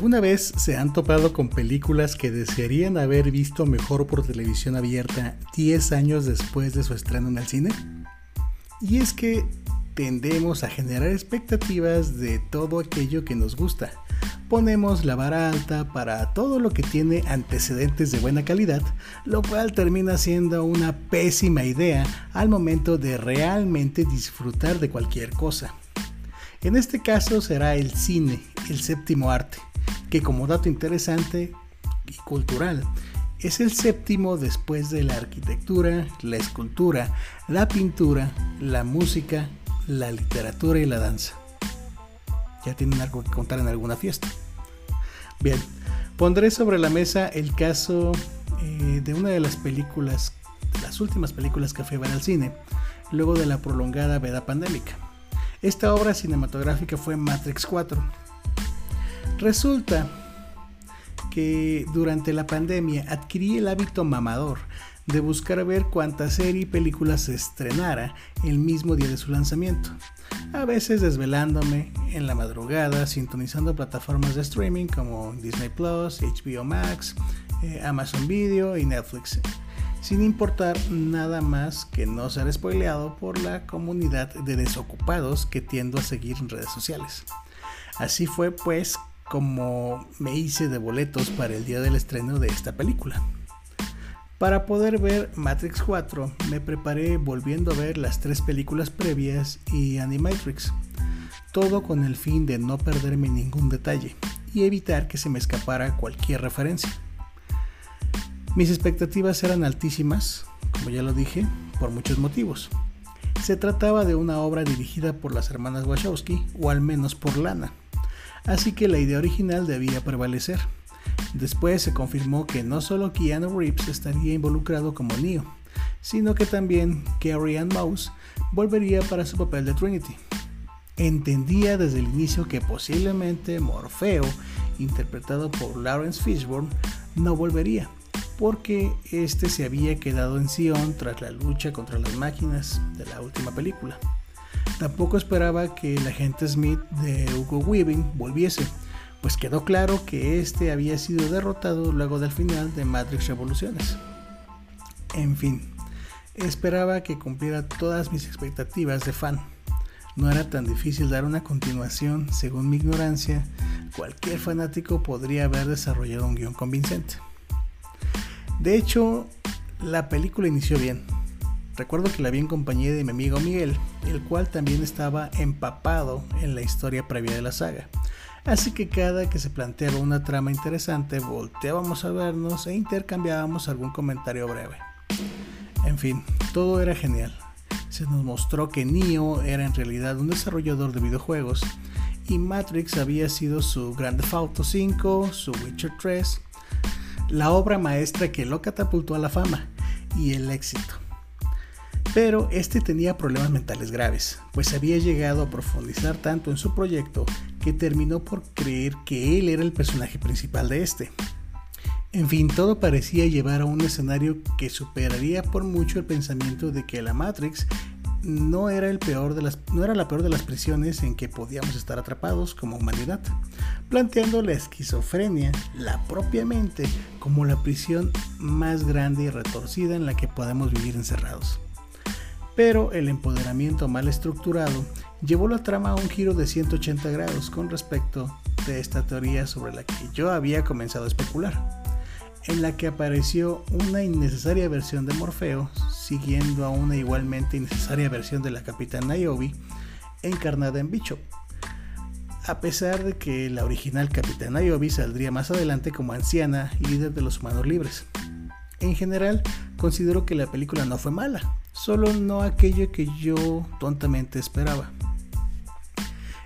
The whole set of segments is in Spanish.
¿Alguna vez se han topado con películas que desearían haber visto mejor por televisión abierta 10 años después de su estreno en el cine? Y es que tendemos a generar expectativas de todo aquello que nos gusta. Ponemos la vara alta para todo lo que tiene antecedentes de buena calidad, lo cual termina siendo una pésima idea al momento de realmente disfrutar de cualquier cosa. En este caso será el cine, el séptimo arte que como dato interesante y cultural, es el séptimo después de la arquitectura, la escultura, la pintura, la música, la literatura y la danza. Ya tienen algo que contar en alguna fiesta. Bien, pondré sobre la mesa el caso eh, de una de las películas, las últimas películas que fui a ver al cine, luego de la prolongada veda pandémica. Esta obra cinematográfica fue Matrix 4 Resulta que durante la pandemia adquirí el hábito mamador de buscar ver cuánta serie y película se estrenara el mismo día de su lanzamiento. A veces desvelándome en la madrugada, sintonizando plataformas de streaming como Disney Plus, HBO Max, eh, Amazon Video y Netflix, sin importar nada más que no ser spoileado por la comunidad de desocupados que tiendo a seguir en redes sociales. Así fue pues como me hice de boletos para el día del estreno de esta película. Para poder ver Matrix 4 me preparé volviendo a ver las tres películas previas y Animatrix, todo con el fin de no perderme ningún detalle y evitar que se me escapara cualquier referencia. Mis expectativas eran altísimas, como ya lo dije, por muchos motivos. Se trataba de una obra dirigida por las hermanas Wachowski, o al menos por Lana, así que la idea original debía prevalecer. Después se confirmó que no solo Keanu Reeves estaría involucrado como Neo, sino que también Carrie Ann Mouse volvería para su papel de Trinity. Entendía desde el inicio que posiblemente Morfeo, interpretado por Lawrence Fishburne, no volvería, porque este se había quedado en Sion tras la lucha contra las máquinas de la última película. Tampoco esperaba que el agente Smith de Hugo Weaving volviese, pues quedó claro que este había sido derrotado luego del final de Matrix Revoluciones. En fin, esperaba que cumpliera todas mis expectativas de fan. No era tan difícil dar una continuación, según mi ignorancia, cualquier fanático podría haber desarrollado un guion convincente. De hecho, la película inició bien, Recuerdo que la vi en compañía de mi amigo Miguel, el cual también estaba empapado en la historia previa de la saga. Así que cada que se planteaba una trama interesante, volteábamos a vernos e intercambiábamos algún comentario breve. En fin, todo era genial. Se nos mostró que Neo era en realidad un desarrollador de videojuegos y Matrix había sido su Grand Theft Auto 5, su Witcher 3, la obra maestra que lo catapultó a la fama y el éxito. Pero este tenía problemas mentales graves, pues había llegado a profundizar tanto en su proyecto que terminó por creer que él era el personaje principal de este. En fin, todo parecía llevar a un escenario que superaría por mucho el pensamiento de que la Matrix no era, el peor de las, no era la peor de las prisiones en que podíamos estar atrapados como humanidad, planteando la esquizofrenia, la propia mente, como la prisión más grande y retorcida en la que podemos vivir encerrados pero el empoderamiento mal estructurado llevó la trama a un giro de 180 grados con respecto de esta teoría sobre la que yo había comenzado a especular, en la que apareció una innecesaria versión de Morfeo, siguiendo a una igualmente innecesaria versión de la capitana Niobe, encarnada en Bishop. A pesar de que la original capitana Niobe saldría más adelante como anciana líder de los humanos libres. En general, considero que la película no fue mala, solo no aquello que yo tontamente esperaba.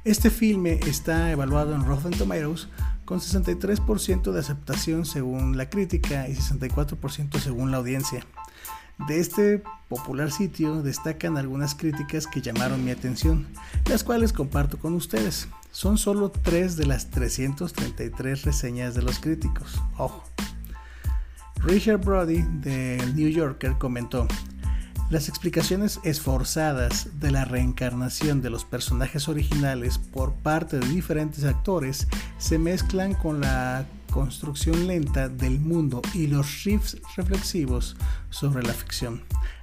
Este filme está evaluado en Rotten Tomatoes con 63% de aceptación según la crítica y 64% según la audiencia. De este popular sitio destacan algunas críticas que llamaron mi atención, las cuales comparto con ustedes. Son solo 3 de las 333 reseñas de los críticos. Ojo. Richard Brody del New Yorker comentó, Las explicaciones esforzadas de la reencarnación de los personajes originales por parte de diferentes actores se mezclan con la construcción lenta del mundo y los riffs reflexivos sobre la ficción,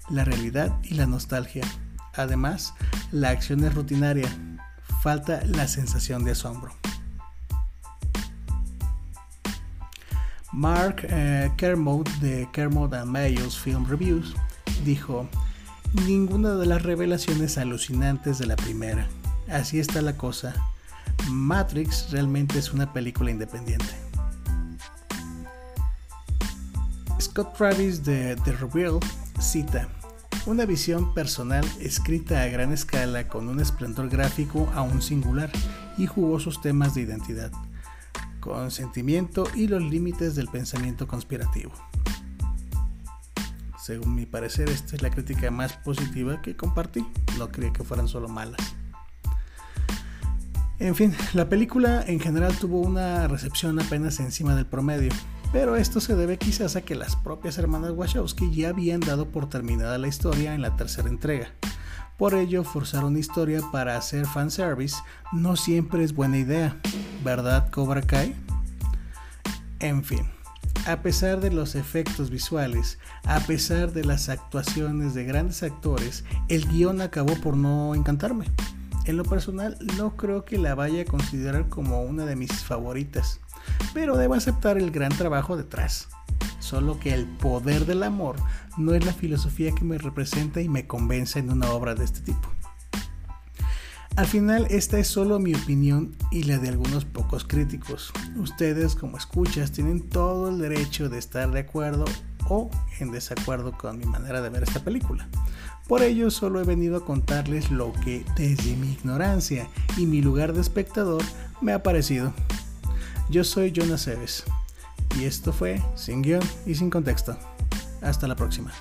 la realidad y la nostalgia. Además, la acción es rutinaria, falta la sensación de asombro. Mark eh, Kermode de Kermode and Mayos Film Reviews dijo, ninguna de las revelaciones alucinantes de la primera. Así está la cosa. Matrix realmente es una película independiente. Scott Travis de The Reveal cita, una visión personal escrita a gran escala con un esplendor gráfico aún singular y jugosos temas de identidad consentimiento y los límites del pensamiento conspirativo. Según mi parecer, esta es la crítica más positiva que compartí. No creí que fueran solo malas. En fin, la película en general tuvo una recepción apenas encima del promedio, pero esto se debe quizás a que las propias hermanas Wachowski ya habían dado por terminada la historia en la tercera entrega. Por ello, forzar una historia para hacer fanservice no siempre es buena idea, ¿verdad Cobra Kai? En fin, a pesar de los efectos visuales, a pesar de las actuaciones de grandes actores, el guion acabó por no encantarme. En lo personal, no creo que la vaya a considerar como una de mis favoritas, pero debo aceptar el gran trabajo detrás. Solo que el poder del amor no es la filosofía que me representa y me convence en una obra de este tipo. Al final, esta es solo mi opinión y la de algunos pocos críticos. Ustedes, como escuchas, tienen todo el derecho de estar de acuerdo o en desacuerdo con mi manera de ver esta película. Por ello, solo he venido a contarles lo que, desde mi ignorancia y mi lugar de espectador, me ha parecido. Yo soy Jonas Eves y esto fue Sin Guión y Sin Contexto. Hasta la próxima.